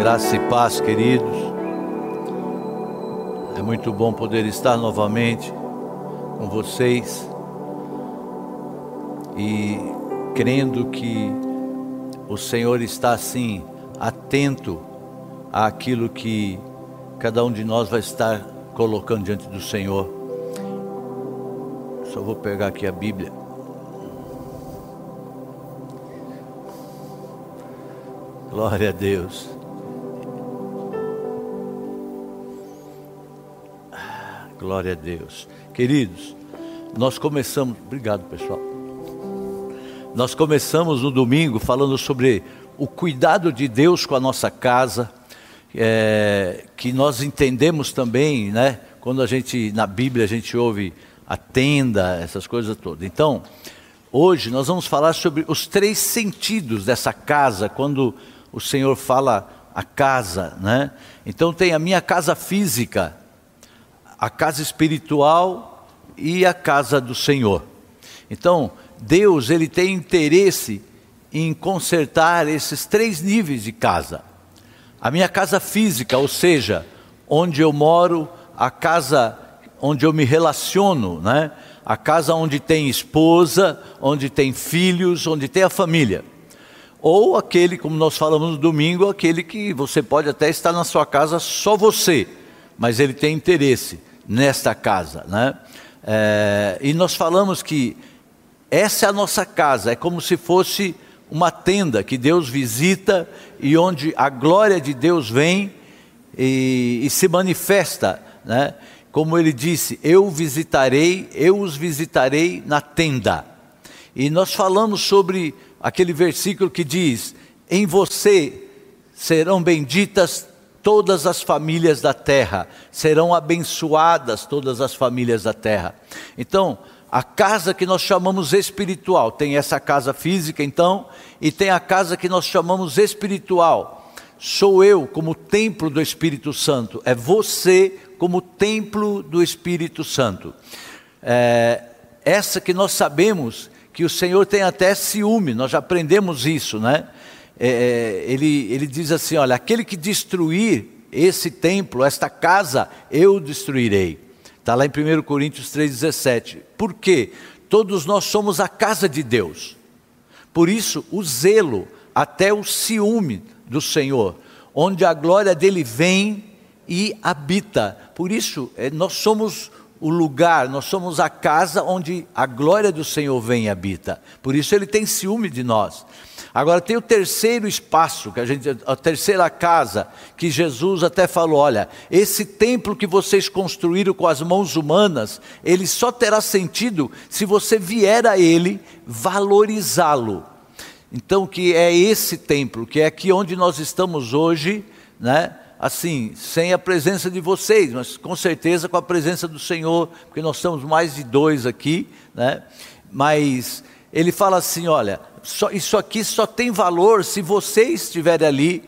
Graça e paz, queridos. É muito bom poder estar novamente com vocês e crendo que o Senhor está assim atento àquilo que cada um de nós vai estar colocando diante do Senhor. Só vou pegar aqui a Bíblia. Glória a Deus. Glória a Deus. Queridos, nós começamos. Obrigado, pessoal. Nós começamos no domingo falando sobre o cuidado de Deus com a nossa casa, é, que nós entendemos também, né? Quando a gente, na Bíblia, a gente ouve a tenda, essas coisas todas. Então, hoje nós vamos falar sobre os três sentidos dessa casa, quando o Senhor fala a casa, né? Então tem a minha casa física, a casa espiritual e a casa do Senhor. Então, Deus ele tem interesse em consertar esses três níveis de casa. A minha casa física, ou seja, onde eu moro, a casa onde eu me relaciono, né? A casa onde tem esposa, onde tem filhos, onde tem a família. Ou aquele, como nós falamos no domingo, aquele que você pode até estar na sua casa só você, mas ele tem interesse nesta casa. Né? É, e nós falamos que essa é a nossa casa, é como se fosse uma tenda que Deus visita e onde a glória de Deus vem e, e se manifesta, né? Como ele disse, eu visitarei, eu os visitarei na tenda. E nós falamos sobre aquele versículo que diz: Em você serão benditas todas as famílias da terra, serão abençoadas todas as famílias da terra. Então, a casa que nós chamamos espiritual, tem essa casa física então, e tem a casa que nós chamamos espiritual. Sou eu como templo do Espírito Santo, é você como templo do Espírito Santo. É, essa que nós sabemos que o Senhor tem até ciúme, nós já aprendemos isso, né? É, é, ele, ele diz assim: olha, aquele que destruir esse templo, esta casa, eu destruirei. Está lá em 1 Coríntios 3,17. Por quê? Todos nós somos a casa de Deus. Por isso, o zelo, até o ciúme do Senhor, onde a glória dele vem e habita. Por isso, é, nós somos o lugar, nós somos a casa onde a glória do Senhor vem e habita. Por isso, ele tem ciúme de nós. Agora tem o terceiro espaço, que a gente, a terceira casa, que Jesus até falou: olha, esse templo que vocês construíram com as mãos humanas, ele só terá sentido se você vier a ele valorizá-lo. Então, que é esse templo, que é aqui onde nós estamos hoje, né? Assim, sem a presença de vocês, mas com certeza com a presença do Senhor, porque nós estamos mais de dois aqui, né? Mas ele fala assim: olha, só, isso aqui só tem valor se você estiver ali,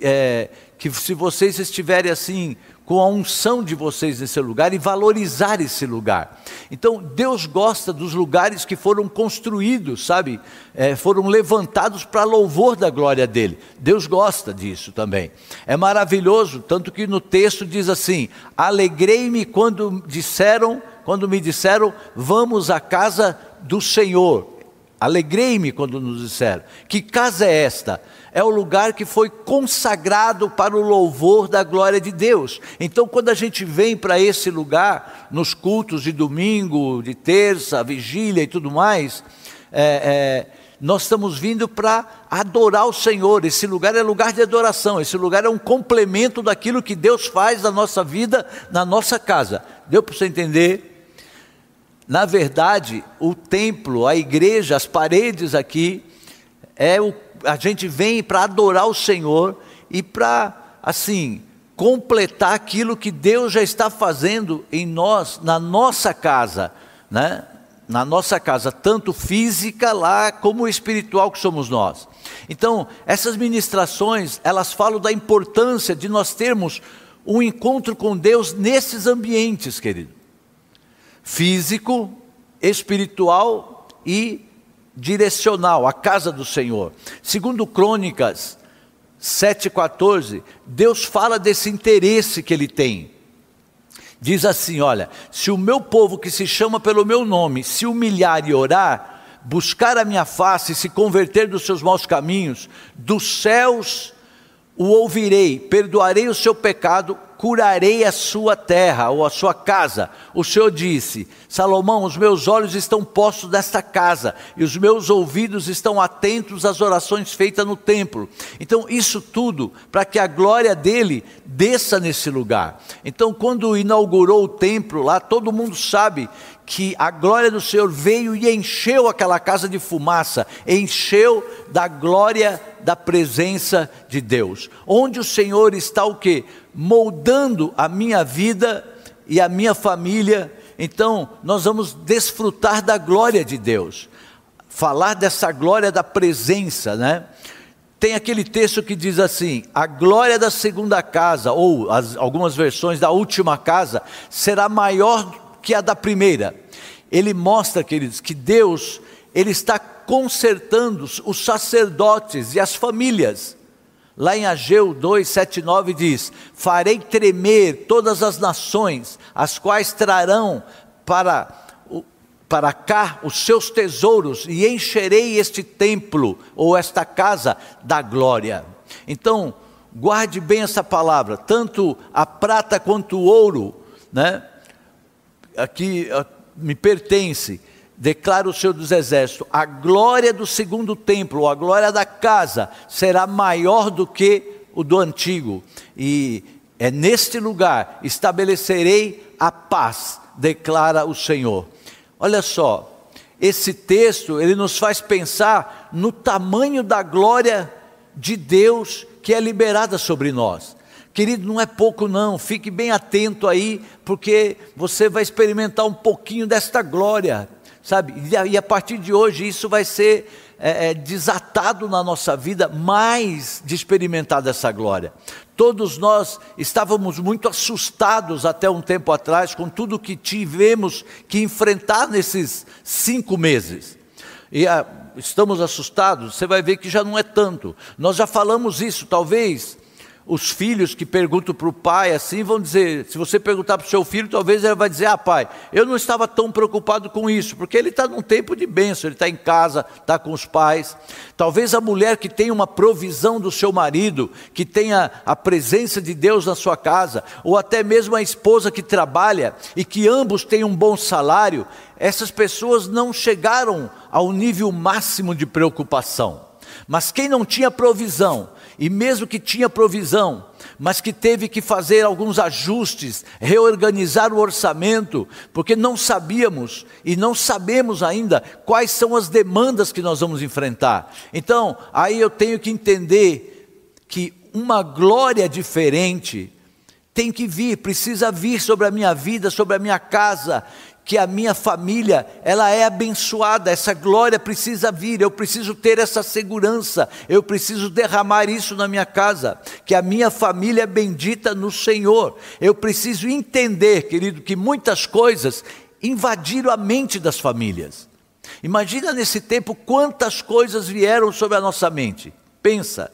é, que se vocês estiverem assim, com a unção de vocês nesse lugar e valorizar esse lugar. Então, Deus gosta dos lugares que foram construídos, sabe? É, foram levantados para louvor da glória dele. Deus gosta disso também. É maravilhoso, tanto que no texto diz assim: Alegrei-me quando disseram, quando me disseram, vamos à casa do Senhor. Alegrei-me quando nos disseram: Que casa é esta? É o lugar que foi consagrado para o louvor da glória de Deus. Então, quando a gente vem para esse lugar, nos cultos de domingo, de terça, vigília e tudo mais, é, é, nós estamos vindo para adorar o Senhor. Esse lugar é lugar de adoração, esse lugar é um complemento daquilo que Deus faz na nossa vida, na nossa casa. Deu para você entender? Na verdade, o templo, a igreja, as paredes aqui, é o, a gente vem para adorar o Senhor e para, assim, completar aquilo que Deus já está fazendo em nós, na nossa casa, né? Na nossa casa, tanto física lá como espiritual que somos nós. Então, essas ministrações, elas falam da importância de nós termos um encontro com Deus nesses ambientes, querido físico, espiritual e direcional, a casa do Senhor. Segundo Crônicas 7,14, Deus fala desse interesse que ele tem. Diz assim: Olha, se o meu povo que se chama pelo meu nome se humilhar e orar, buscar a minha face e se converter dos seus maus caminhos, dos céus o ouvirei, perdoarei o seu pecado, curarei a sua terra ou a sua casa. O Senhor disse: Salomão, os meus olhos estão postos nesta casa e os meus ouvidos estão atentos às orações feitas no templo. Então, isso tudo para que a glória dele desça nesse lugar. Então, quando inaugurou o templo lá, todo mundo sabe que a glória do Senhor veio e encheu aquela casa de fumaça, encheu da glória da presença de Deus. Onde o Senhor está o que? Moldando a minha vida e a minha família. Então, nós vamos desfrutar da glória de Deus. Falar dessa glória da presença, né? Tem aquele texto que diz assim: a glória da segunda casa, ou as, algumas versões da última casa, será maior que a da primeira. Ele mostra, queridos, que Deus, ele está consertando os sacerdotes e as famílias. Lá em Ageu 2, 7, 9 diz: Farei tremer todas as nações, as quais trarão para, para cá os seus tesouros, e encherei este templo, ou esta casa, da glória. Então, guarde bem essa palavra: tanto a prata quanto o ouro, né? Aqui me pertence, declara o Senhor dos Exércitos, a glória do segundo templo, a glória da casa, será maior do que o do antigo, e é neste lugar estabelecerei a paz, declara o Senhor. Olha só, esse texto ele nos faz pensar no tamanho da glória de Deus que é liberada sobre nós. Querido, não é pouco não, fique bem atento aí, porque você vai experimentar um pouquinho desta glória, sabe? E a partir de hoje isso vai ser é, é, desatado na nossa vida, mais de experimentar dessa glória. Todos nós estávamos muito assustados até um tempo atrás com tudo que tivemos que enfrentar nesses cinco meses. E a, ah, estamos assustados, você vai ver que já não é tanto. Nós já falamos isso, talvez os filhos que perguntam para o pai assim vão dizer: se você perguntar para o seu filho, talvez ele vai dizer: Ah, pai, eu não estava tão preocupado com isso, porque ele está num tempo de bênção, ele está em casa, está com os pais. Talvez a mulher que tem uma provisão do seu marido, que tenha a presença de Deus na sua casa, ou até mesmo a esposa que trabalha e que ambos têm um bom salário, essas pessoas não chegaram ao nível máximo de preocupação. Mas quem não tinha provisão, e mesmo que tinha provisão, mas que teve que fazer alguns ajustes, reorganizar o orçamento, porque não sabíamos e não sabemos ainda quais são as demandas que nós vamos enfrentar. Então, aí eu tenho que entender que uma glória diferente tem que vir, precisa vir sobre a minha vida, sobre a minha casa, que a minha família, ela é abençoada, essa glória precisa vir, eu preciso ter essa segurança, eu preciso derramar isso na minha casa, que a minha família é bendita no Senhor. Eu preciso entender, querido, que muitas coisas invadiram a mente das famílias. Imagina nesse tempo quantas coisas vieram sobre a nossa mente. Pensa,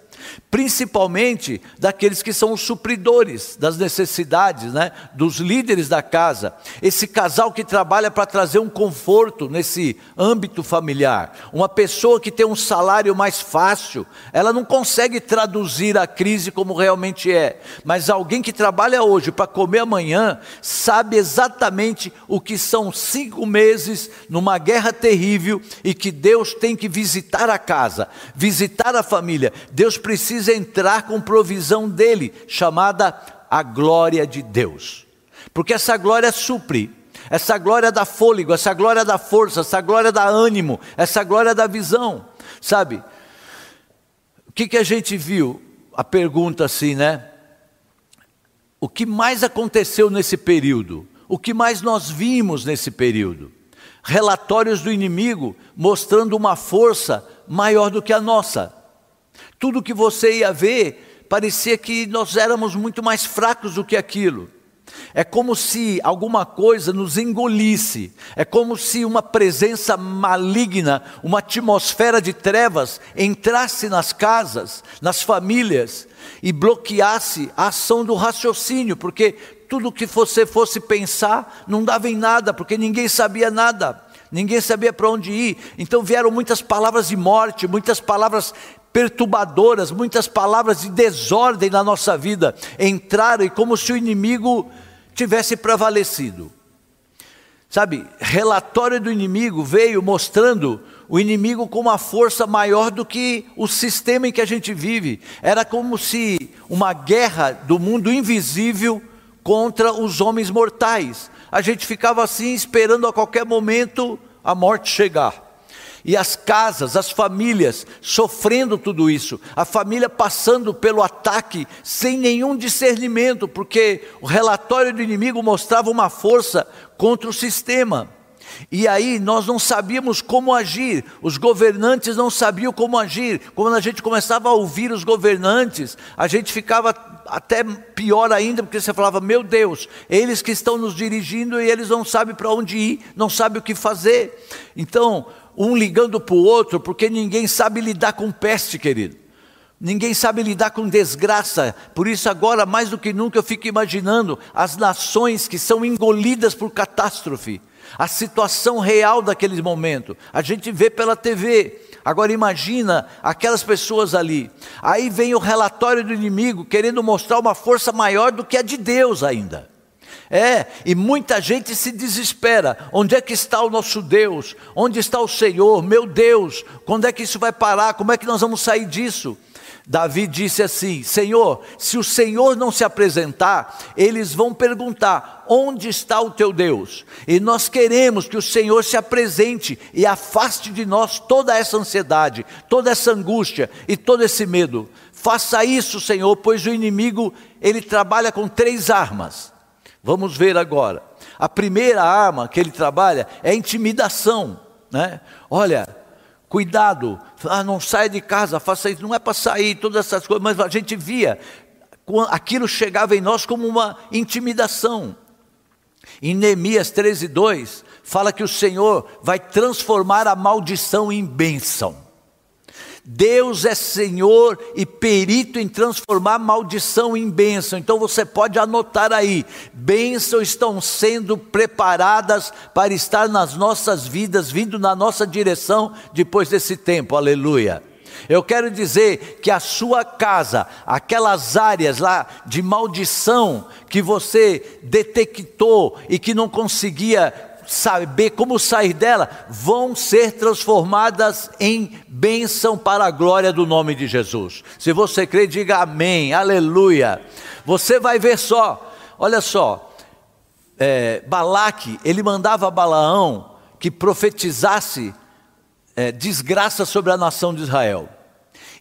principalmente daqueles que são os supridores das necessidades, né? dos líderes da casa. Esse casal que trabalha para trazer um conforto nesse âmbito familiar. Uma pessoa que tem um salário mais fácil, ela não consegue traduzir a crise como realmente é. Mas alguém que trabalha hoje para comer amanhã, sabe exatamente o que são cinco meses numa guerra terrível e que Deus tem que visitar a casa, visitar a família. Deus precisa precisa entrar com provisão dele, chamada a glória de Deus. Porque essa glória supre, essa glória dá fôlego, essa glória dá força, essa glória dá ânimo, essa glória dá visão. Sabe? O que, que a gente viu? A pergunta assim, né? O que mais aconteceu nesse período? O que mais nós vimos nesse período? Relatórios do inimigo mostrando uma força maior do que a nossa. Tudo que você ia ver parecia que nós éramos muito mais fracos do que aquilo. É como se alguma coisa nos engolisse, é como se uma presença maligna, uma atmosfera de trevas entrasse nas casas, nas famílias e bloqueasse a ação do raciocínio, porque tudo que você fosse pensar não dava em nada, porque ninguém sabia nada, ninguém sabia para onde ir. Então vieram muitas palavras de morte, muitas palavras perturbadoras, muitas palavras de desordem na nossa vida entraram e como se o inimigo tivesse prevalecido. Sabe, relatório do inimigo veio mostrando o inimigo com uma força maior do que o sistema em que a gente vive. Era como se uma guerra do mundo invisível contra os homens mortais. A gente ficava assim esperando a qualquer momento a morte chegar. E as casas, as famílias sofrendo tudo isso, a família passando pelo ataque sem nenhum discernimento, porque o relatório do inimigo mostrava uma força contra o sistema. E aí nós não sabíamos como agir, os governantes não sabiam como agir. Quando a gente começava a ouvir os governantes, a gente ficava até pior ainda, porque você falava: Meu Deus, eles que estão nos dirigindo e eles não sabem para onde ir, não sabem o que fazer. Então, um ligando para o outro, porque ninguém sabe lidar com peste, querido. Ninguém sabe lidar com desgraça, por isso, agora mais do que nunca, eu fico imaginando as nações que são engolidas por catástrofe, a situação real daquele momento. A gente vê pela TV. Agora imagina aquelas pessoas ali. Aí vem o relatório do inimigo querendo mostrar uma força maior do que a de Deus ainda. É, e muita gente se desespera. Onde é que está o nosso Deus? Onde está o Senhor? Meu Deus, quando é que isso vai parar? Como é que nós vamos sair disso? Davi disse assim: Senhor, se o Senhor não se apresentar, eles vão perguntar: onde está o teu Deus? E nós queremos que o Senhor se apresente e afaste de nós toda essa ansiedade, toda essa angústia e todo esse medo. Faça isso, Senhor, pois o inimigo ele trabalha com três armas. Vamos ver agora. A primeira arma que ele trabalha é a intimidação. Né? Olha, cuidado, ah, não saia de casa, faça isso, não é para sair, todas essas coisas, mas a gente via, aquilo chegava em nós como uma intimidação. Em Neemias 13, 2, fala que o Senhor vai transformar a maldição em bênção. Deus é Senhor e perito em transformar maldição em bênção. Então você pode anotar aí: bênçãos estão sendo preparadas para estar nas nossas vidas, vindo na nossa direção depois desse tempo. Aleluia. Eu quero dizer que a sua casa, aquelas áreas lá de maldição que você detectou e que não conseguia saber como sair dela, vão ser transformadas em bênção para a glória do nome de Jesus. Se você crê, diga amém, aleluia. Você vai ver só, olha só, é, Balaque, ele mandava Balaão que profetizasse é, desgraça sobre a nação de Israel.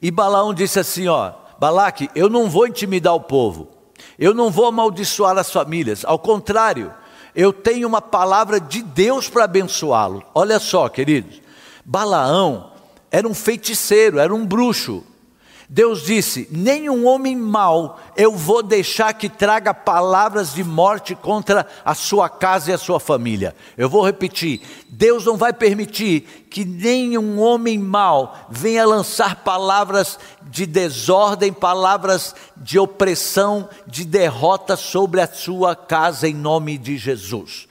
E Balaão disse assim: ó, Balaque, eu não vou intimidar o povo, eu não vou amaldiçoar as famílias, ao contrário, eu tenho uma palavra de Deus para abençoá-lo. Olha só, queridos, Balaão era um feiticeiro, era um bruxo. Deus disse: Nenhum homem mau eu vou deixar que traga palavras de morte contra a sua casa e a sua família. Eu vou repetir: Deus não vai permitir que nenhum homem mau venha lançar palavras de desordem, palavras de opressão, de derrota sobre a sua casa em nome de Jesus.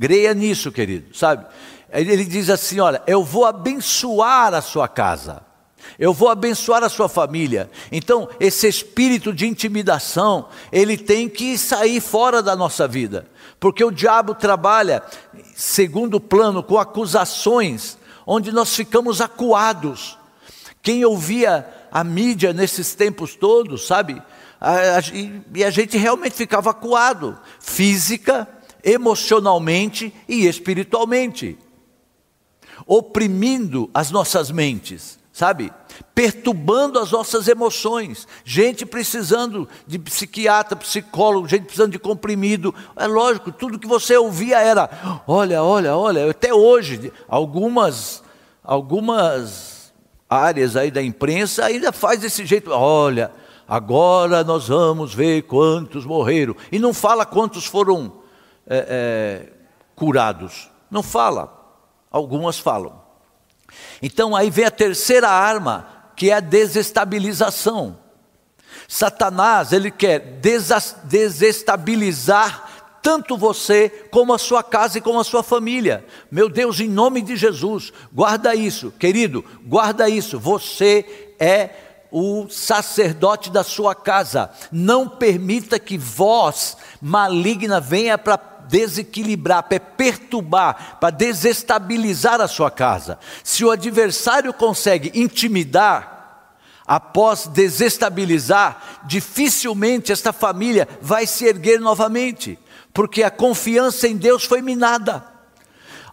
Creia nisso, querido, sabe? Ele diz assim: Olha, eu vou abençoar a sua casa eu vou abençoar a sua família. Então, esse espírito de intimidação, ele tem que sair fora da nossa vida, porque o diabo trabalha segundo plano com acusações, onde nós ficamos acuados. Quem ouvia a mídia nesses tempos todos, sabe? E a gente realmente ficava acuado, física, emocionalmente e espiritualmente, oprimindo as nossas mentes sabe? Perturbando as nossas emoções. Gente precisando de psiquiatra, psicólogo, gente precisando de comprimido. É lógico, tudo que você ouvia era: olha, olha, olha. Até hoje, algumas, algumas áreas aí da imprensa ainda faz desse jeito: olha, Agora nós vamos ver quantos morreram. E não fala quantos foram é, é, curados. Não fala. Algumas falam. Então aí vem a terceira arma, que é a desestabilização. Satanás, ele quer desestabilizar tanto você como a sua casa e como a sua família. Meu Deus, em nome de Jesus, guarda isso, querido, guarda isso. Você é o sacerdote da sua casa. Não permita que voz maligna venha para desequilibrar, para perturbar, para desestabilizar a sua casa. Se o adversário consegue intimidar, após desestabilizar, dificilmente esta família vai se erguer novamente, porque a confiança em Deus foi minada.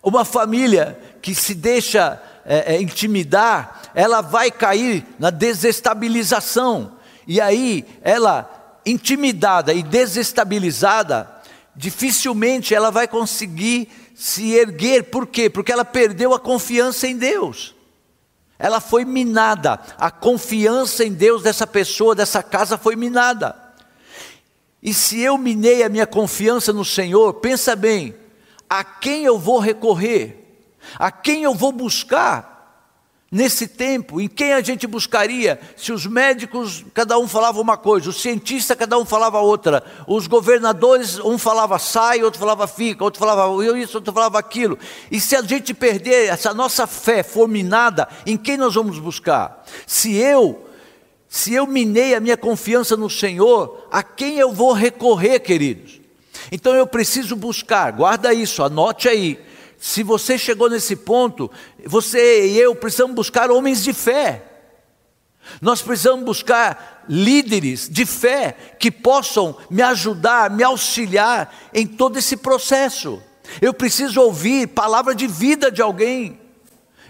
Uma família que se deixa é, é, intimidar, ela vai cair na desestabilização, e aí ela, intimidada e desestabilizada, dificilmente ela vai conseguir se erguer, por quê? Porque ela perdeu a confiança em Deus ela foi minada. A confiança em Deus dessa pessoa, dessa casa foi minada. E se eu minei a minha confiança no Senhor, pensa bem, a quem eu vou recorrer? A quem eu vou buscar? Nesse tempo, em quem a gente buscaria? Se os médicos, cada um falava uma coisa, os cientistas, cada um falava outra, os governadores, um falava sai, outro falava fica, outro falava isso, outro falava aquilo. E se a gente perder essa nossa fé forminada, em quem nós vamos buscar? Se eu, se eu minei a minha confiança no Senhor, a quem eu vou recorrer, queridos? Então eu preciso buscar, guarda isso, anote aí se você chegou nesse ponto, você e eu precisamos buscar homens de fé. Nós precisamos buscar líderes de fé que possam me ajudar, me auxiliar em todo esse processo. Eu preciso ouvir palavra de vida de alguém.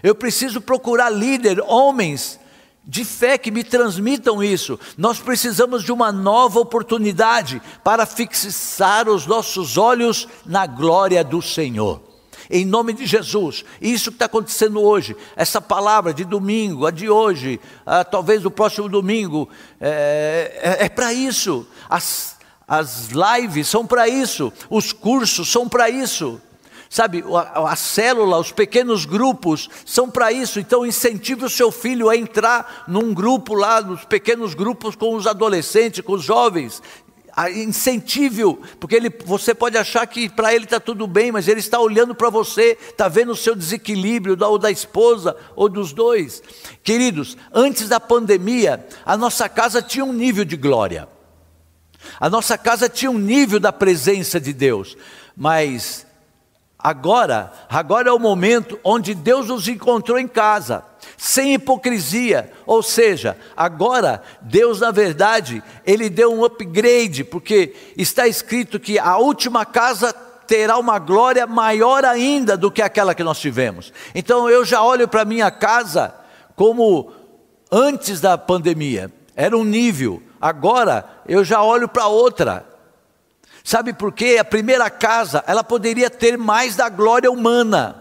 Eu preciso procurar líder, homens de fé que me transmitam isso. Nós precisamos de uma nova oportunidade para fixar os nossos olhos na glória do Senhor em nome de Jesus. Isso que está acontecendo hoje, essa palavra de domingo, a de hoje, a, talvez do próximo domingo, é, é, é para isso. As, as lives são para isso, os cursos são para isso. Sabe, a, a, célula, os pequenos grupos são para isso. Então, incentive o seu filho a entrar num grupo lá, nos pequenos grupos com os adolescentes, com os jovens incentive-o, porque ele, você pode achar que para ele está tudo bem, mas ele está olhando para você, está vendo o seu desequilíbrio, ou da esposa, ou dos dois. Queridos, antes da pandemia, a nossa casa tinha um nível de glória, a nossa casa tinha um nível da presença de Deus, mas agora, agora é o momento onde Deus nos encontrou em casa sem hipocrisia. Ou seja, agora Deus, na verdade, ele deu um upgrade, porque está escrito que a última casa terá uma glória maior ainda do que aquela que nós tivemos. Então eu já olho para minha casa como antes da pandemia, era um nível. Agora eu já olho para outra. Sabe por quê? A primeira casa, ela poderia ter mais da glória humana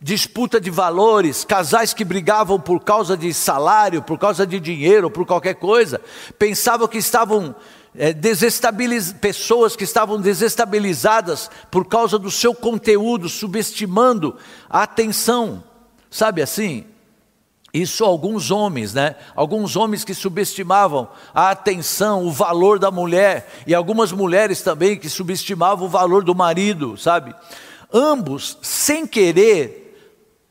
disputa de valores, casais que brigavam por causa de salário, por causa de dinheiro, por qualquer coisa, pensavam que estavam é, desestabiliz... pessoas que estavam desestabilizadas por causa do seu conteúdo, subestimando a atenção, sabe assim? Isso alguns homens, né? Alguns homens que subestimavam a atenção, o valor da mulher, e algumas mulheres também que subestimavam o valor do marido, sabe? Ambos, sem querer,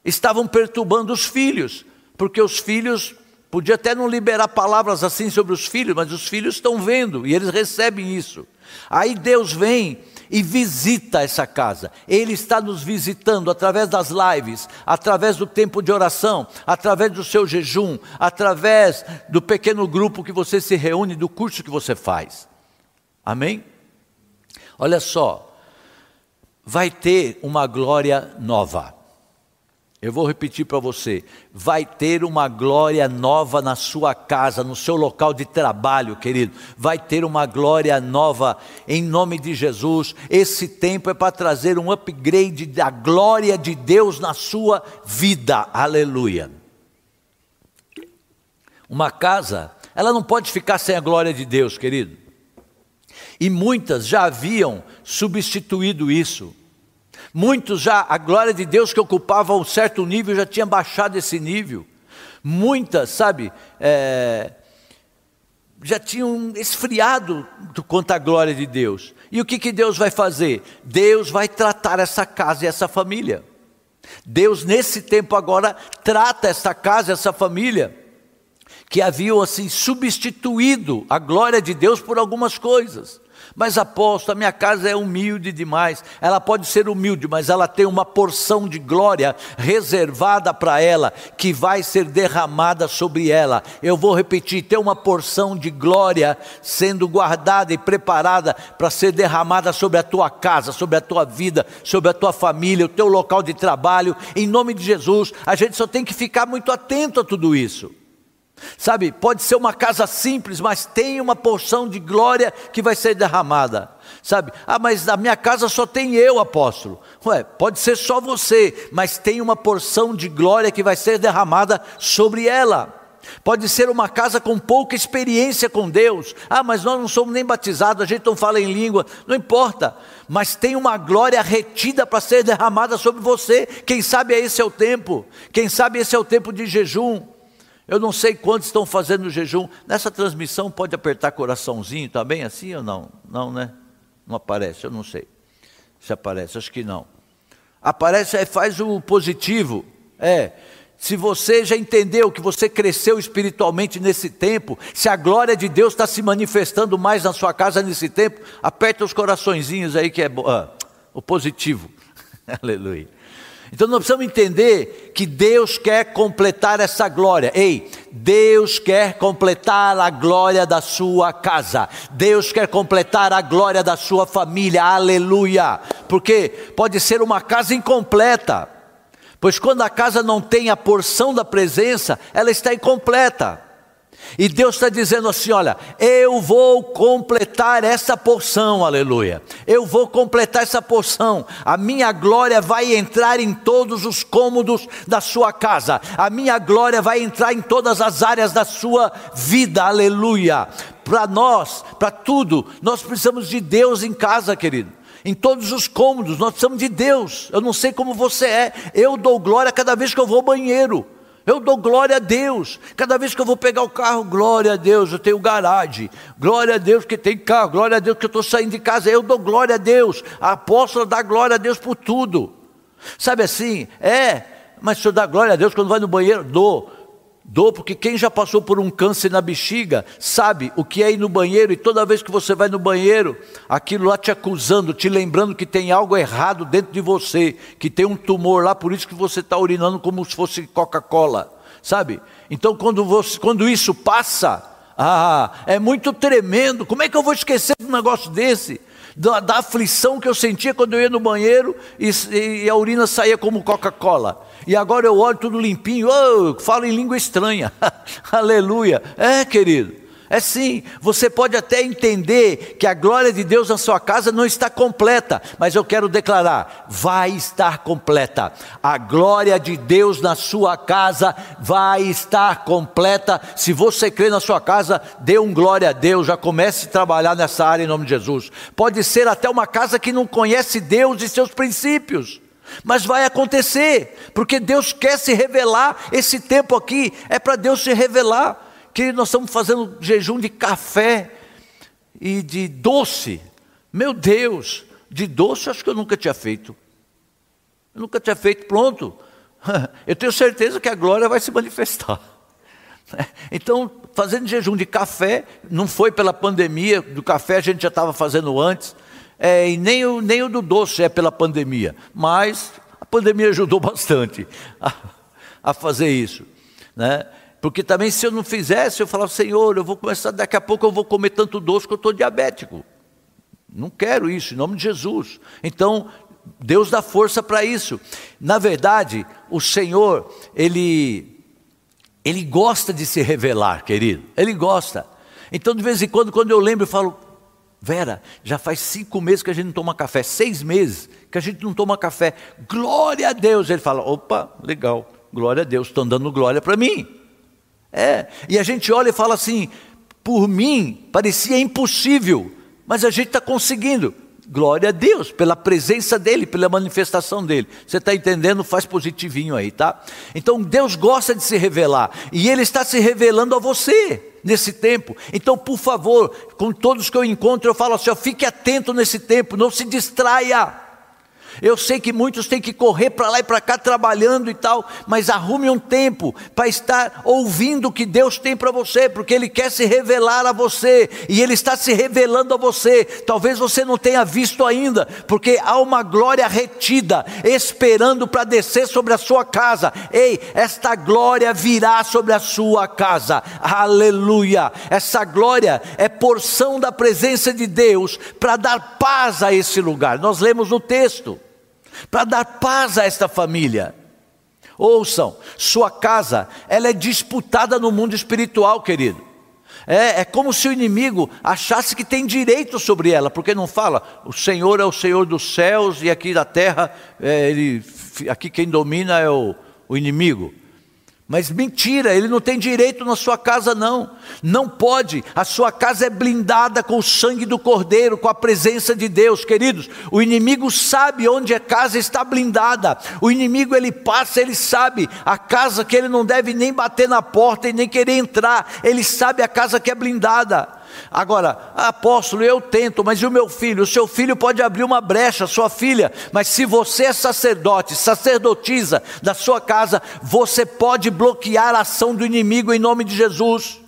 estavam perturbando os filhos, porque os filhos, podia até não liberar palavras assim sobre os filhos, mas os filhos estão vendo e eles recebem isso. Aí Deus vem e visita essa casa. Ele está nos visitando através das lives, através do tempo de oração, através do seu jejum, através do pequeno grupo que você se reúne, do curso que você faz. Amém? Olha só, vai ter uma glória nova. Eu vou repetir para você: vai ter uma glória nova na sua casa, no seu local de trabalho, querido. Vai ter uma glória nova em nome de Jesus. Esse tempo é para trazer um upgrade da glória de Deus na sua vida. Aleluia. Uma casa ela não pode ficar sem a glória de Deus, querido. E muitas já haviam substituído isso. Muitos já, a glória de Deus que ocupava um certo nível já tinha baixado esse nível. Muitas, sabe, é, já tinham esfriado quanto à glória de Deus. E o que, que Deus vai fazer? Deus vai tratar essa casa e essa família. Deus, nesse tempo agora, trata essa casa, essa família, que haviam assim substituído a glória de Deus por algumas coisas. Mas apóstolo, a minha casa é humilde demais. Ela pode ser humilde, mas ela tem uma porção de glória reservada para ela, que vai ser derramada sobre ela. Eu vou repetir: tem uma porção de glória sendo guardada e preparada para ser derramada sobre a tua casa, sobre a tua vida, sobre a tua família, o teu local de trabalho. Em nome de Jesus, a gente só tem que ficar muito atento a tudo isso. Sabe, pode ser uma casa simples, mas tem uma porção de glória que vai ser derramada. Sabe, ah, mas na minha casa só tem eu, apóstolo. Ué, pode ser só você, mas tem uma porção de glória que vai ser derramada sobre ela. Pode ser uma casa com pouca experiência com Deus. Ah, mas nós não somos nem batizados, a gente não fala em língua. Não importa. Mas tem uma glória retida para ser derramada sobre você. Quem sabe esse é o tempo. Quem sabe esse é o tempo de jejum. Eu não sei quantos estão fazendo jejum. Nessa transmissão pode apertar coraçãozinho também, assim ou não? Não, né? Não aparece, eu não sei se aparece, acho que não. Aparece, faz o positivo. É, se você já entendeu que você cresceu espiritualmente nesse tempo, se a glória de Deus está se manifestando mais na sua casa nesse tempo, aperta os coraçõezinhos aí que é ah, o positivo. Aleluia. Então nós precisamos entender que Deus quer completar essa glória. Ei, Deus quer completar a glória da sua casa. Deus quer completar a glória da sua família. Aleluia. Porque pode ser uma casa incompleta. Pois quando a casa não tem a porção da presença, ela está incompleta. E Deus está dizendo assim: olha, eu vou completar essa porção, aleluia. Eu vou completar essa porção. A minha glória vai entrar em todos os cômodos da sua casa. A minha glória vai entrar em todas as áreas da sua vida, aleluia. Para nós, para tudo, nós precisamos de Deus em casa, querido em todos os cômodos, nós precisamos de Deus. Eu não sei como você é, eu dou glória cada vez que eu vou ao banheiro. Eu dou glória a Deus. Cada vez que eu vou pegar o carro, glória a Deus, eu tenho garagem. Glória a Deus que tem carro. Glória a Deus que eu estou saindo de casa. Eu dou glória a Deus. A apóstola dá glória a Deus por tudo. Sabe assim? É, mas se eu dá glória a Deus quando vai no banheiro, dou. Dou porque quem já passou por um câncer na bexiga sabe o que é ir no banheiro e toda vez que você vai no banheiro, aquilo lá te acusando, te lembrando que tem algo errado dentro de você, que tem um tumor lá, por isso que você está urinando como se fosse Coca-Cola, sabe? Então quando, você, quando isso passa, ah, é muito tremendo. Como é que eu vou esquecer de um negócio desse? Da, da aflição que eu sentia quando eu ia no banheiro e, e a urina saía como Coca-Cola. E agora eu olho tudo limpinho, oh, falo em língua estranha, aleluia. É, querido, é sim, você pode até entender que a glória de Deus na sua casa não está completa, mas eu quero declarar: vai estar completa. A glória de Deus na sua casa vai estar completa. Se você crê na sua casa, dê um glória a Deus, já comece a trabalhar nessa área em nome de Jesus. Pode ser até uma casa que não conhece Deus e seus princípios. Mas vai acontecer, porque Deus quer se revelar. Esse tempo aqui é para Deus se revelar. Que nós estamos fazendo jejum de café e de doce. Meu Deus, de doce acho que eu nunca tinha feito. Eu nunca tinha feito, pronto. Eu tenho certeza que a glória vai se manifestar. Então, fazendo jejum de café, não foi pela pandemia, do café a gente já estava fazendo antes é, e nem o, nem o do doce é pela pandemia, mas a pandemia ajudou bastante a, a fazer isso, né? Porque também se eu não fizesse, eu falava, Senhor, eu vou começar, daqui a pouco eu vou comer tanto doce que eu estou diabético. Não quero isso, em nome de Jesus. Então, Deus dá força para isso. Na verdade, o Senhor, Ele, Ele gosta de se revelar, querido. Ele gosta. Então, de vez em quando, quando eu lembro, eu falo, Vera, já faz cinco meses que a gente não toma café, seis meses que a gente não toma café. Glória a Deus. Ele fala: opa, legal, glória a Deus, estão dando glória para mim. É, e a gente olha e fala assim: por mim parecia impossível, mas a gente está conseguindo. Glória a Deus pela presença dele, pela manifestação dele. Você está entendendo? Faz positivinho aí, tá? Então Deus gosta de se revelar e ele está se revelando a você nesse tempo. Então, por favor, com todos que eu encontro, eu falo assim: ó, fique atento nesse tempo, não se distraia. Eu sei que muitos têm que correr para lá e para cá trabalhando e tal, mas arrume um tempo para estar ouvindo o que Deus tem para você, porque Ele quer se revelar a você e Ele está se revelando a você. Talvez você não tenha visto ainda, porque há uma glória retida, esperando para descer sobre a sua casa. Ei, esta glória virá sobre a sua casa, aleluia. Essa glória é porção da presença de Deus para dar paz a esse lugar. Nós lemos no texto para dar paz a esta família. Ouçam, sua casa, ela é disputada no mundo espiritual, querido. É, é, como se o inimigo achasse que tem direito sobre ela, porque não fala, o Senhor é o Senhor dos céus e aqui da terra, é, ele, aqui quem domina é o, o inimigo. Mas mentira, ele não tem direito na sua casa, não. Não pode. A sua casa é blindada com o sangue do Cordeiro, com a presença de Deus, queridos. O inimigo sabe onde a casa está blindada. O inimigo ele passa, ele sabe a casa que ele não deve nem bater na porta e nem querer entrar. Ele sabe a casa que é blindada. Agora, apóstolo, eu tento, mas e o meu filho? O seu filho pode abrir uma brecha, sua filha, mas se você é sacerdote, sacerdotisa da sua casa, você pode bloquear a ação do inimigo em nome de Jesus.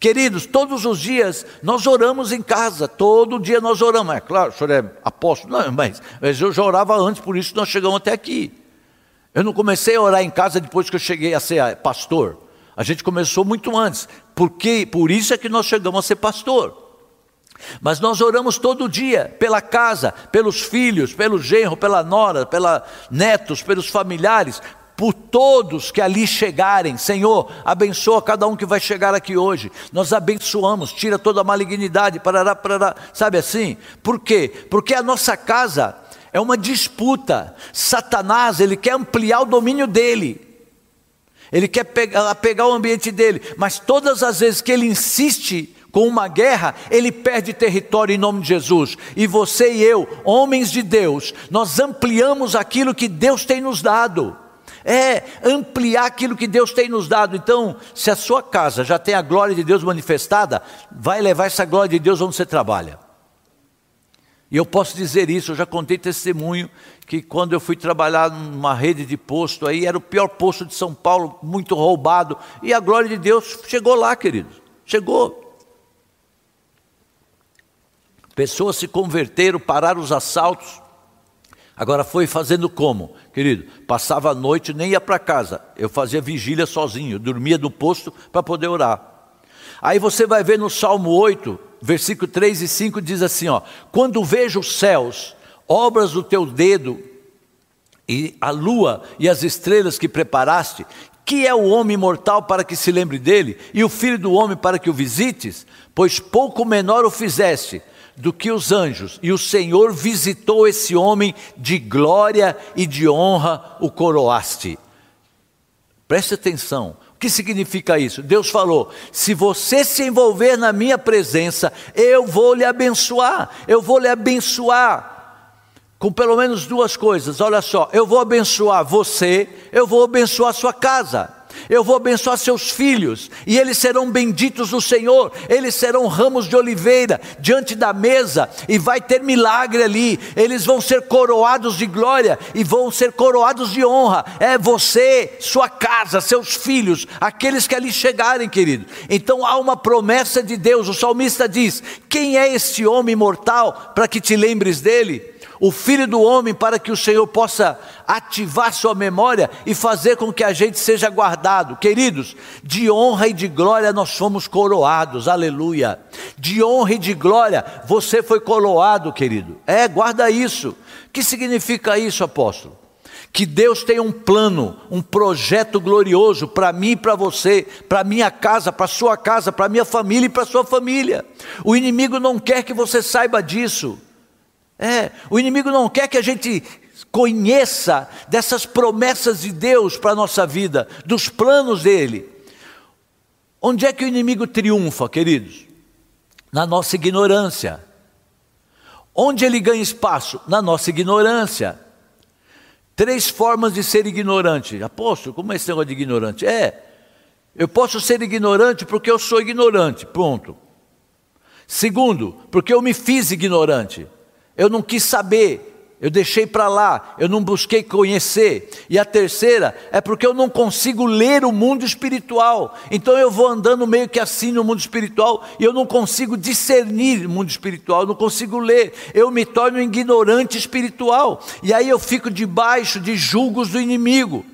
Queridos, todos os dias nós oramos em casa, todo dia nós oramos. É claro, o senhor é apóstolo, não, mas, mas eu já orava antes, por isso nós chegamos até aqui. Eu não comecei a orar em casa depois que eu cheguei a ser pastor. A gente começou muito antes, porque por isso é que nós chegamos a ser pastor. Mas nós oramos todo dia pela casa, pelos filhos, pelo genro, pela nora, pelos netos, pelos familiares, por todos que ali chegarem. Senhor, abençoa cada um que vai chegar aqui hoje. Nós abençoamos, tira toda a malignidade, parará, parará, sabe assim? Por quê? Porque a nossa casa é uma disputa. Satanás, ele quer ampliar o domínio dele. Ele quer pegar, pegar o ambiente dele, mas todas as vezes que ele insiste com uma guerra, ele perde território em nome de Jesus. E você e eu, homens de Deus, nós ampliamos aquilo que Deus tem nos dado. É ampliar aquilo que Deus tem nos dado. Então, se a sua casa já tem a glória de Deus manifestada, vai levar essa glória de Deus onde você trabalha. E eu posso dizer isso, eu já contei testemunho que quando eu fui trabalhar numa rede de posto aí, era o pior posto de São Paulo, muito roubado, e a glória de Deus chegou lá, queridos. Chegou. Pessoas se converteram, pararam os assaltos. Agora foi fazendo como, querido? Passava a noite, nem ia para casa. Eu fazia vigília sozinho, dormia no posto para poder orar. Aí você vai ver no Salmo 8, versículo 3 e 5 diz assim: ó, quando vejo os céus, obras do teu dedo, e a lua e as estrelas que preparaste, que é o homem mortal para que se lembre dele, e o filho do homem para que o visites? Pois pouco menor o fizeste do que os anjos, e o Senhor visitou esse homem de glória e de honra o coroaste. Preste atenção, o que significa isso? Deus falou: se você se envolver na minha presença, eu vou lhe abençoar, eu vou lhe abençoar. Com pelo menos duas coisas, olha só, eu vou abençoar você, eu vou abençoar sua casa eu vou abençoar seus filhos, e eles serão benditos do Senhor, eles serão ramos de oliveira diante da mesa, e vai ter milagre ali, eles vão ser coroados de glória e vão ser coroados de honra. É você, sua casa, seus filhos, aqueles que ali chegarem, querido. Então há uma promessa de Deus, o salmista diz: Quem é este homem mortal para que te lembres dele? O Filho do Homem, para que o Senhor possa ativar sua memória e fazer com que a gente seja guardado. Queridos, de honra e de glória nós fomos coroados, aleluia. De honra e de glória você foi coroado, querido. É, guarda isso. O que significa isso, apóstolo? Que Deus tem um plano, um projeto glorioso para mim e para você, para minha casa, para sua casa, para minha família e para sua família. O inimigo não quer que você saiba disso. É, o inimigo não quer que a gente conheça dessas promessas de Deus para a nossa vida, dos planos dele. Onde é que o inimigo triunfa, queridos? Na nossa ignorância. Onde ele ganha espaço? Na nossa ignorância. Três formas de ser ignorante. Apóstolo, como é esse negócio de ignorante? É, eu posso ser ignorante porque eu sou ignorante, ponto. Segundo, porque eu me fiz ignorante. Eu não quis saber, eu deixei para lá, eu não busquei conhecer. E a terceira é porque eu não consigo ler o mundo espiritual. Então eu vou andando meio que assim no mundo espiritual e eu não consigo discernir o mundo espiritual, eu não consigo ler. Eu me torno ignorante espiritual. E aí eu fico debaixo de julgos do inimigo.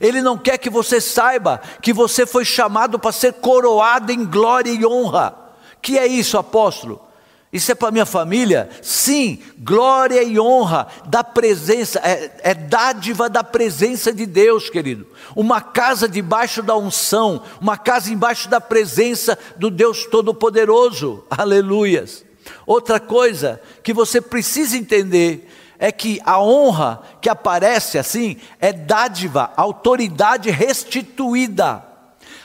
Ele não quer que você saiba que você foi chamado para ser coroado em glória e honra. Que é isso, apóstolo? Isso é para minha família? Sim, glória e honra da presença, é, é, dádiva da presença de Deus, querido. Uma casa debaixo da unção, uma casa embaixo da presença do Deus Todo-Poderoso. Aleluias. Outra coisa que você precisa entender é que a honra que aparece assim é dádiva, autoridade restituída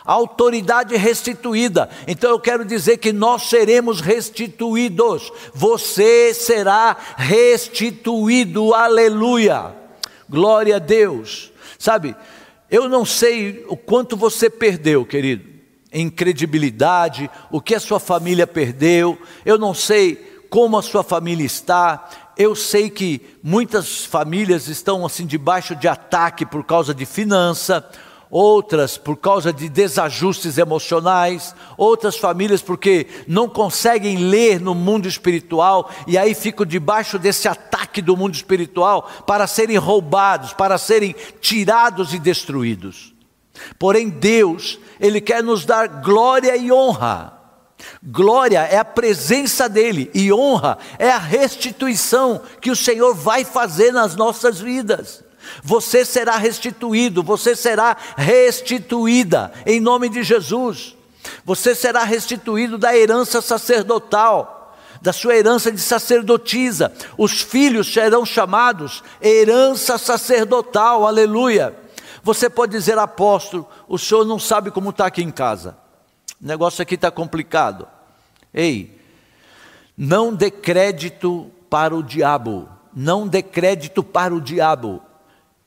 autoridade restituída. Então eu quero dizer que nós seremos restituídos. Você será restituído. Aleluia. Glória a Deus. Sabe, eu não sei o quanto você perdeu, querido, em credibilidade, o que a sua família perdeu. Eu não sei como a sua família está. Eu sei que muitas famílias estão assim debaixo de ataque por causa de finança, outras por causa de desajustes emocionais, outras famílias porque não conseguem ler no mundo espiritual e aí ficam debaixo desse ataque do mundo espiritual para serem roubados, para serem tirados e destruídos. Porém, Deus, Ele quer nos dar glória e honra. Glória é a presença dEle e honra é a restituição que o Senhor vai fazer nas nossas vidas. Você será restituído, você será restituída em nome de Jesus. Você será restituído da herança sacerdotal, da sua herança de sacerdotisa. Os filhos serão chamados herança sacerdotal, aleluia. Você pode dizer, apóstolo, o senhor não sabe como está aqui em casa. O negócio aqui está complicado. Ei, não dê crédito para o diabo. Não dê crédito para o diabo.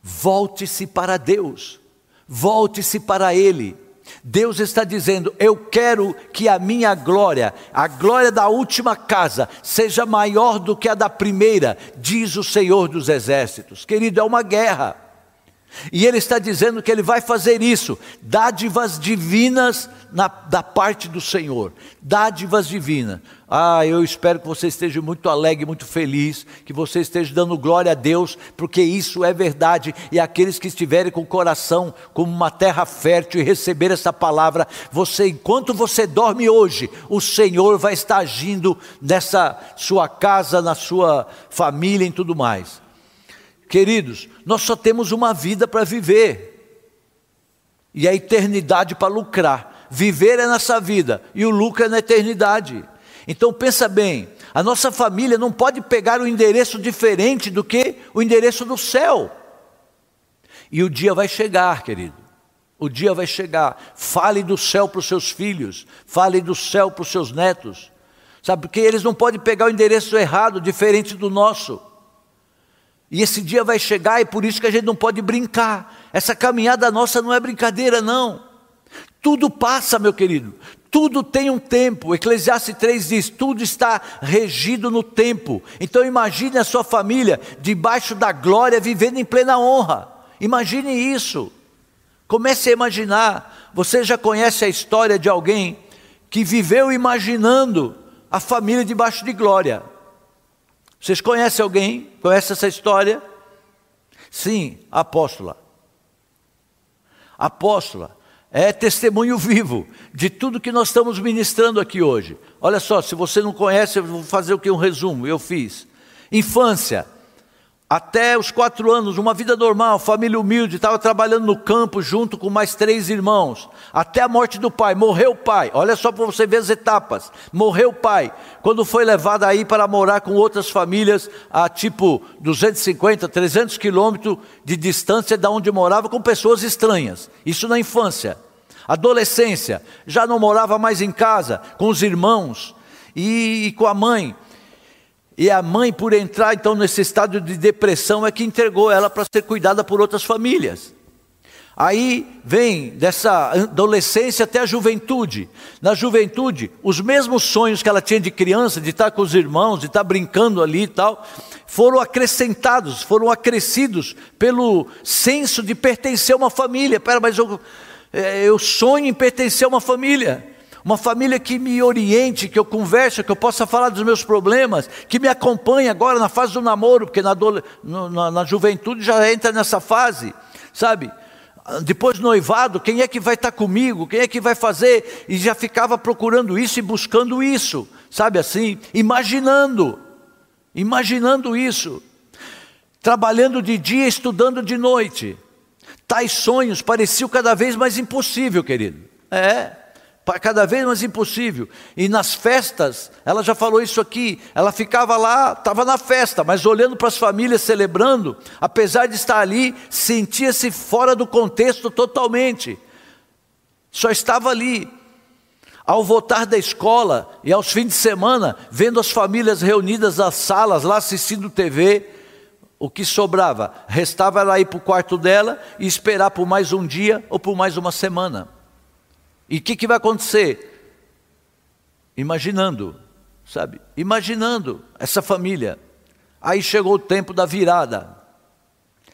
Volte-se para Deus, volte-se para Ele. Deus está dizendo: Eu quero que a minha glória, a glória da última casa, seja maior do que a da primeira, diz o Senhor dos Exércitos. Querido, é uma guerra. E ele está dizendo que ele vai fazer isso, dádivas divinas na, da parte do Senhor, dádivas divinas. Ah, eu espero que você esteja muito alegre, muito feliz, que você esteja dando glória a Deus, porque isso é verdade. E aqueles que estiverem com o coração como uma terra fértil e receber essa palavra, você, enquanto você dorme hoje, o Senhor vai estar agindo nessa sua casa, na sua família e tudo mais. Queridos, nós só temos uma vida para viver e a eternidade para lucrar. Viver é nessa vida e o lucro é na eternidade. Então pensa bem, a nossa família não pode pegar um endereço diferente do que o endereço do céu. E o dia vai chegar, querido. O dia vai chegar. Fale do céu para os seus filhos, fale do céu para os seus netos. Sabe, porque eles não podem pegar o endereço errado, diferente do nosso. E esse dia vai chegar e por isso que a gente não pode brincar. Essa caminhada nossa não é brincadeira, não. Tudo passa, meu querido. Tudo tem um tempo. Eclesiastes 3 diz: tudo está regido no tempo. Então imagine a sua família debaixo da glória, vivendo em plena honra. Imagine isso. Comece a imaginar. Você já conhece a história de alguém que viveu imaginando a família debaixo de glória. Vocês conhecem alguém? Conhece essa história? Sim, apóstola. apóstola é testemunho vivo de tudo que nós estamos ministrando aqui hoje. Olha só, se você não conhece, eu vou fazer o que um resumo, eu fiz. Infância, até os quatro anos, uma vida normal, família humilde, estava trabalhando no campo junto com mais três irmãos, até a morte do pai, morreu o pai, olha só para você ver as etapas, morreu o pai, quando foi levado aí para morar com outras famílias, a tipo 250, 300 quilômetros de distância da onde morava, com pessoas estranhas, isso na infância, Adolescência, já não morava mais em casa, com os irmãos. E, e com a mãe. E a mãe, por entrar então nesse estado de depressão, é que entregou ela para ser cuidada por outras famílias. Aí vem dessa adolescência até a juventude. Na juventude, os mesmos sonhos que ela tinha de criança, de estar com os irmãos, de estar brincando ali e tal, foram acrescentados, foram acrescidos pelo senso de pertencer a uma família. Pera, mas eu, é, eu sonho em pertencer a uma família uma família que me oriente, que eu converse, que eu possa falar dos meus problemas, que me acompanhe agora na fase do namoro, porque na, na, na juventude já entra nessa fase, sabe? Depois noivado, quem é que vai estar comigo? Quem é que vai fazer? E já ficava procurando isso e buscando isso, sabe assim? Imaginando, imaginando isso. Trabalhando de dia, estudando de noite. Tais sonhos pareciam cada vez mais impossível, querido. É cada vez mais impossível. E nas festas, ela já falou isso aqui, ela ficava lá, estava na festa, mas olhando para as famílias celebrando, apesar de estar ali, sentia-se fora do contexto totalmente. Só estava ali. Ao voltar da escola e aos fins de semana, vendo as famílias reunidas nas salas, lá assistindo TV, o que sobrava? Restava ela ir para o quarto dela e esperar por mais um dia ou por mais uma semana. E o que, que vai acontecer? Imaginando, sabe? Imaginando essa família. Aí chegou o tempo da virada.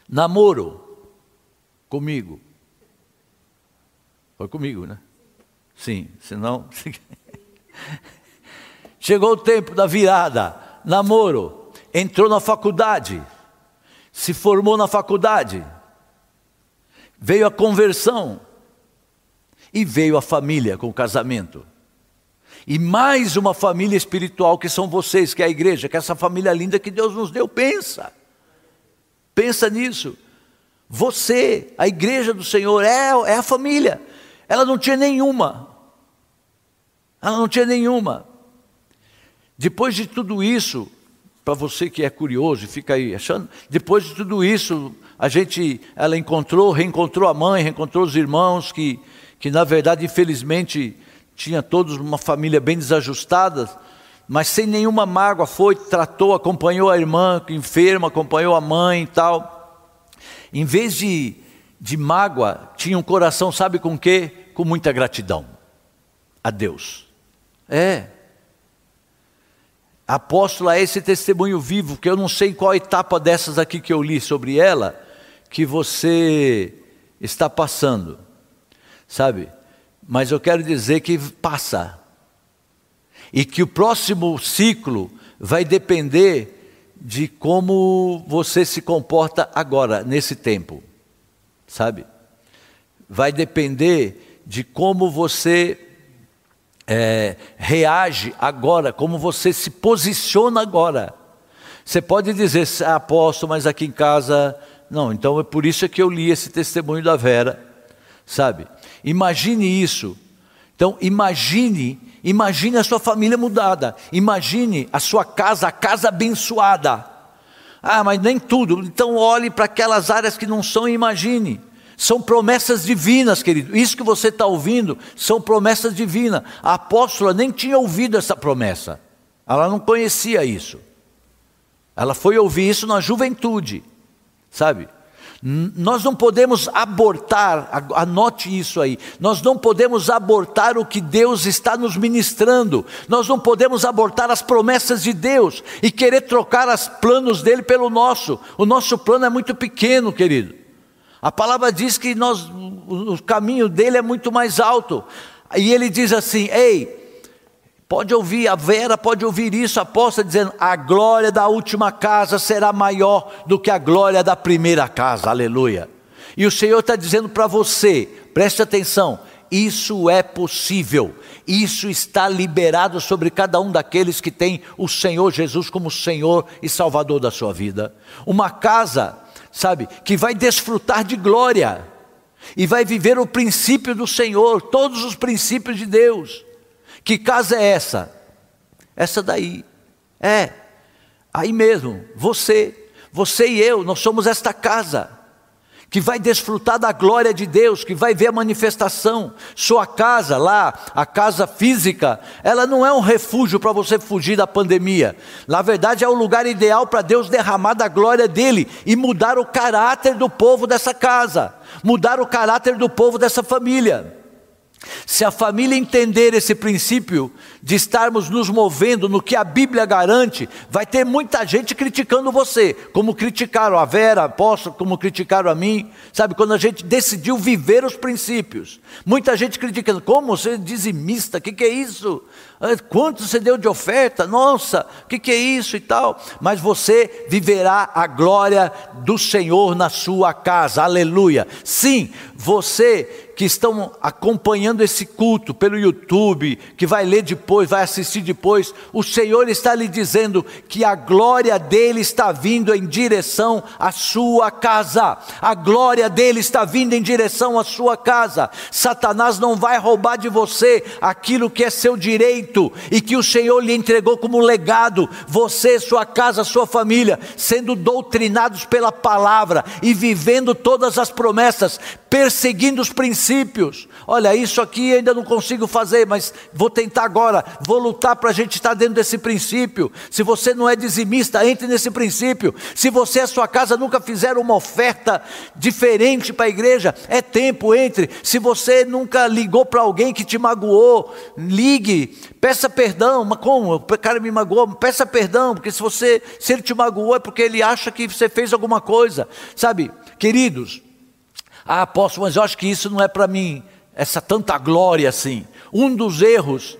Namoro comigo. Foi comigo, né? Sim, senão. chegou o tempo da virada. Namoro. Entrou na faculdade. Se formou na faculdade. Veio a conversão e veio a família com o casamento. E mais uma família espiritual que são vocês, que é a igreja, que é essa família linda que Deus nos deu. Pensa, pensa nisso. Você, a igreja do Senhor, é, é a família. Ela não tinha nenhuma. Ela não tinha nenhuma. Depois de tudo isso, para você que é curioso e fica aí achando, depois de tudo isso, a gente, ela encontrou, reencontrou a mãe, reencontrou os irmãos que que na verdade, infelizmente, tinha todos uma família bem desajustada, mas sem nenhuma mágoa foi, tratou, acompanhou a irmã enferma, acompanhou a mãe e tal. Em vez de, de mágoa, tinha um coração, sabe com quê? Com muita gratidão a Deus. É. Apóstola é esse testemunho vivo, que eu não sei qual etapa dessas aqui que eu li sobre ela, que você está passando sabe? Mas eu quero dizer que passa. E que o próximo ciclo vai depender de como você se comporta agora, nesse tempo, sabe? Vai depender de como você é, reage agora, como você se posiciona agora. Você pode dizer, ah, apóstolo, mas aqui em casa. Não, então é por isso que eu li esse testemunho da Vera, sabe? Imagine isso. Então, imagine, imagine a sua família mudada. Imagine a sua casa, a casa abençoada. Ah, mas nem tudo. Então, olhe para aquelas áreas que não são e imagine. São promessas divinas, querido. Isso que você está ouvindo são promessas divinas. A apóstola nem tinha ouvido essa promessa. Ela não conhecia isso. Ela foi ouvir isso na juventude, sabe? Nós não podemos abortar, anote isso aí, nós não podemos abortar o que Deus está nos ministrando, nós não podemos abortar as promessas de Deus e querer trocar os planos dele pelo nosso, o nosso plano é muito pequeno, querido. A palavra diz que nós, o caminho dele é muito mais alto, e ele diz assim: ei, Pode ouvir, a Vera pode ouvir isso, a apóstola dizendo: a glória da última casa será maior do que a glória da primeira casa, aleluia. E o Senhor está dizendo para você, preste atenção, isso é possível, isso está liberado sobre cada um daqueles que tem o Senhor Jesus como Senhor e Salvador da sua vida. Uma casa, sabe, que vai desfrutar de glória e vai viver o princípio do Senhor, todos os princípios de Deus. Que casa é essa? Essa daí. É, aí mesmo, você, você e eu, nós somos esta casa que vai desfrutar da glória de Deus, que vai ver a manifestação. Sua casa lá, a casa física, ela não é um refúgio para você fugir da pandemia. Na verdade, é o lugar ideal para Deus derramar da glória dele e mudar o caráter do povo dessa casa, mudar o caráter do povo dessa família. Se a família entender esse princípio de estarmos nos movendo no que a Bíblia garante, vai ter muita gente criticando você, como criticaram a Vera, apóstolo, como criticaram a mim, sabe? Quando a gente decidiu viver os princípios, muita gente criticando, como você é dizimista, o que, que é isso? Ah, quanto você deu de oferta? Nossa, o que, que é isso e tal? Mas você viverá a glória do Senhor na sua casa, aleluia. Sim, você que estão acompanhando esse culto pelo YouTube, que vai ler depois, vai assistir depois, o Senhor está lhe dizendo que a glória dele está vindo em direção à sua casa. A glória dele está vindo em direção à sua casa. Satanás não vai roubar de você aquilo que é seu direito e que o Senhor lhe entregou como legado. Você, sua casa, sua família, sendo doutrinados pela palavra e vivendo todas as promessas, perseguindo os princípios. Olha, isso aqui ainda não consigo fazer, mas vou tentar agora, vou lutar para a gente estar dentro desse princípio. Se você não é dizimista, entre nesse princípio. Se você e a sua casa nunca fizeram uma oferta diferente para a igreja, é tempo, entre. Se você nunca ligou para alguém que te magoou, ligue, peça perdão. Mas como? O cara me magoou, peça perdão, porque se você, se ele te magoou, é porque ele acha que você fez alguma coisa. Sabe, queridos, ah, apóstolo, mas eu acho que isso não é para mim, essa tanta glória assim. Um dos erros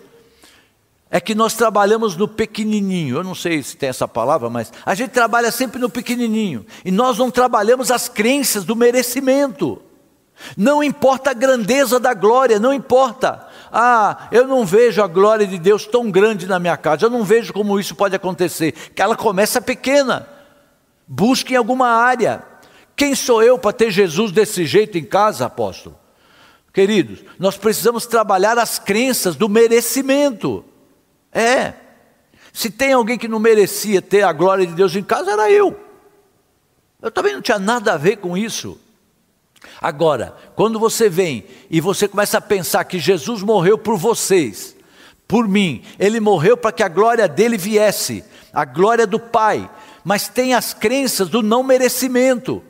é que nós trabalhamos no pequenininho. Eu não sei se tem essa palavra, mas a gente trabalha sempre no pequenininho. E nós não trabalhamos as crenças do merecimento. Não importa a grandeza da glória, não importa. Ah, eu não vejo a glória de Deus tão grande na minha casa. Eu não vejo como isso pode acontecer. Que ela começa pequena. Busque em alguma área. Quem sou eu para ter Jesus desse jeito em casa, apóstolo? Queridos, nós precisamos trabalhar as crenças do merecimento. É. Se tem alguém que não merecia ter a glória de Deus em casa, era eu. Eu também não tinha nada a ver com isso. Agora, quando você vem e você começa a pensar que Jesus morreu por vocês, por mim, ele morreu para que a glória dele viesse, a glória do Pai, mas tem as crenças do não merecimento.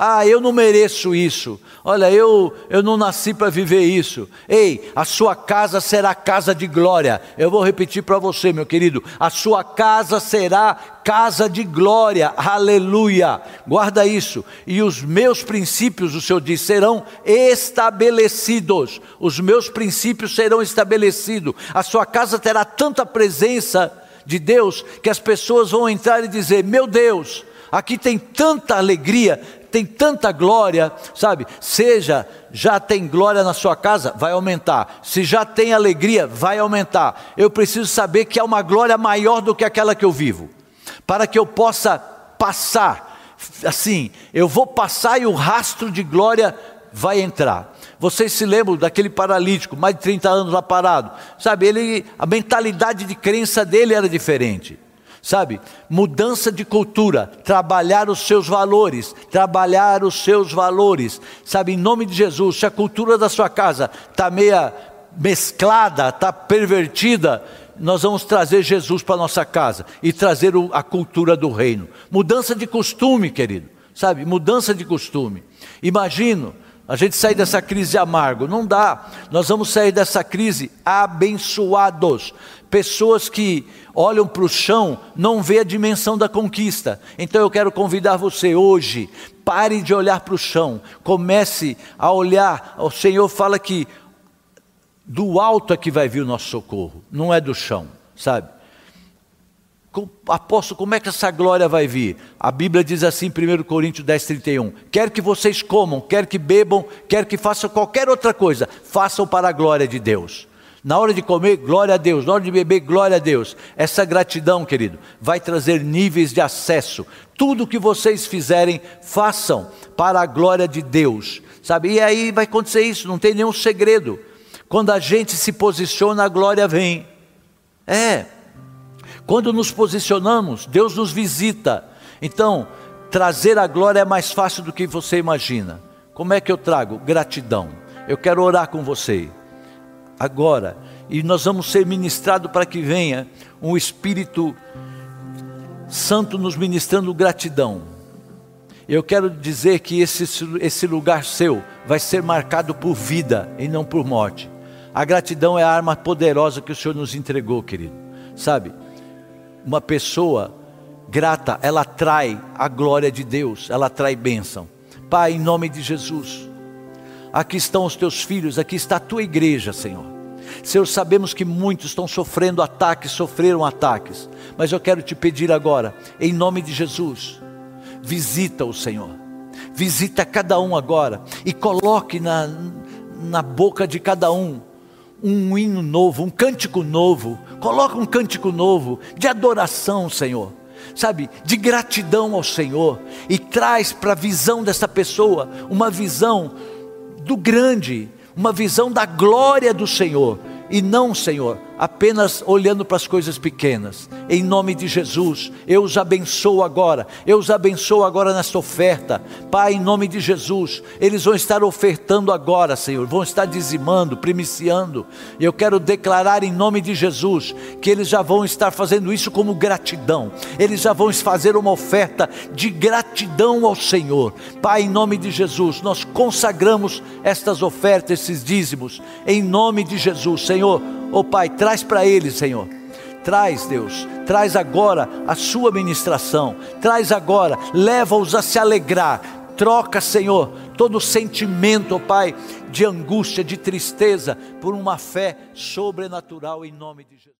Ah, eu não mereço isso. Olha, eu, eu não nasci para viver isso. Ei, a sua casa será casa de glória. Eu vou repetir para você, meu querido. A sua casa será casa de glória. Aleluia. Guarda isso. E os meus princípios, o Senhor diz, serão estabelecidos. Os meus princípios serão estabelecidos. A sua casa terá tanta presença de Deus que as pessoas vão entrar e dizer: Meu Deus, aqui tem tanta alegria, tem tanta glória, sabe? Seja já tem glória na sua casa, vai aumentar. Se já tem alegria, vai aumentar. Eu preciso saber que há uma glória maior do que aquela que eu vivo, para que eu possa passar. Assim, eu vou passar e o rastro de glória vai entrar. Vocês se lembram daquele paralítico, mais de 30 anos lá parado? Sabe, ele, a mentalidade de crença dele era diferente sabe? Mudança de cultura, trabalhar os seus valores, trabalhar os seus valores, sabe? Em nome de Jesus, se a cultura da sua casa está meia mesclada, está pervertida, nós vamos trazer Jesus para nossa casa e trazer a cultura do reino. Mudança de costume, querido, sabe? Mudança de costume. Imagino a gente sair dessa crise amargo, não dá. Nós vamos sair dessa crise abençoados. Pessoas que olham para o chão, não vê a dimensão da conquista. Então eu quero convidar você hoje, pare de olhar para o chão, comece a olhar. O Senhor fala que do alto é que vai vir o nosso socorro, não é do chão, sabe? apóstolo, como é que essa glória vai vir? A Bíblia diz assim, 1 Coríntios 10, 31. Quer que vocês comam, quer que bebam, quer que façam qualquer outra coisa, façam para a glória de Deus. Na hora de comer, glória a Deus. Na hora de beber, glória a Deus. Essa gratidão, querido, vai trazer níveis de acesso. Tudo que vocês fizerem, façam para a glória de Deus. Sabe? E aí vai acontecer isso, não tem nenhum segredo. Quando a gente se posiciona, a glória vem. É. Quando nos posicionamos, Deus nos visita. Então, trazer a glória é mais fácil do que você imagina. Como é que eu trago? Gratidão. Eu quero orar com você agora e nós vamos ser ministrados para que venha um Espírito Santo nos ministrando gratidão. Eu quero dizer que esse, esse lugar seu vai ser marcado por vida e não por morte. A gratidão é a arma poderosa que o Senhor nos entregou, querido. Sabe, uma pessoa grata, ela atrai a glória de Deus, ela atrai bênção. Pai, em nome de Jesus, aqui estão os teus filhos, aqui está a tua igreja, Senhor. Senhor, sabemos que muitos estão sofrendo ataques, sofreram ataques, mas eu quero te pedir agora, em nome de Jesus, visita o Senhor, visita cada um agora e coloque na, na boca de cada um um hino novo, um cântico novo, coloca um cântico novo de adoração, Senhor. Sabe, de gratidão ao Senhor. E traz para a visão dessa pessoa uma visão do grande, uma visão da glória do Senhor e não, Senhor, apenas olhando para as coisas pequenas. Em nome de Jesus, eu os abençoo agora. Eu os abençoo agora nesta oferta. Pai, em nome de Jesus, eles vão estar ofertando agora, Senhor. Vão estar dizimando, primiciando. E eu quero declarar em nome de Jesus que eles já vão estar fazendo isso como gratidão. Eles já vão fazer uma oferta de gratidão ao Senhor. Pai, em nome de Jesus, nós consagramos estas ofertas, esses dízimos, em nome de Jesus, Senhor Oh Pai, traz para eles, Senhor. Traz, Deus, traz agora a sua ministração, traz agora, leva-os a se alegrar, troca, Senhor, todo sentimento, oh Pai, de angústia, de tristeza, por uma fé sobrenatural em nome de Jesus.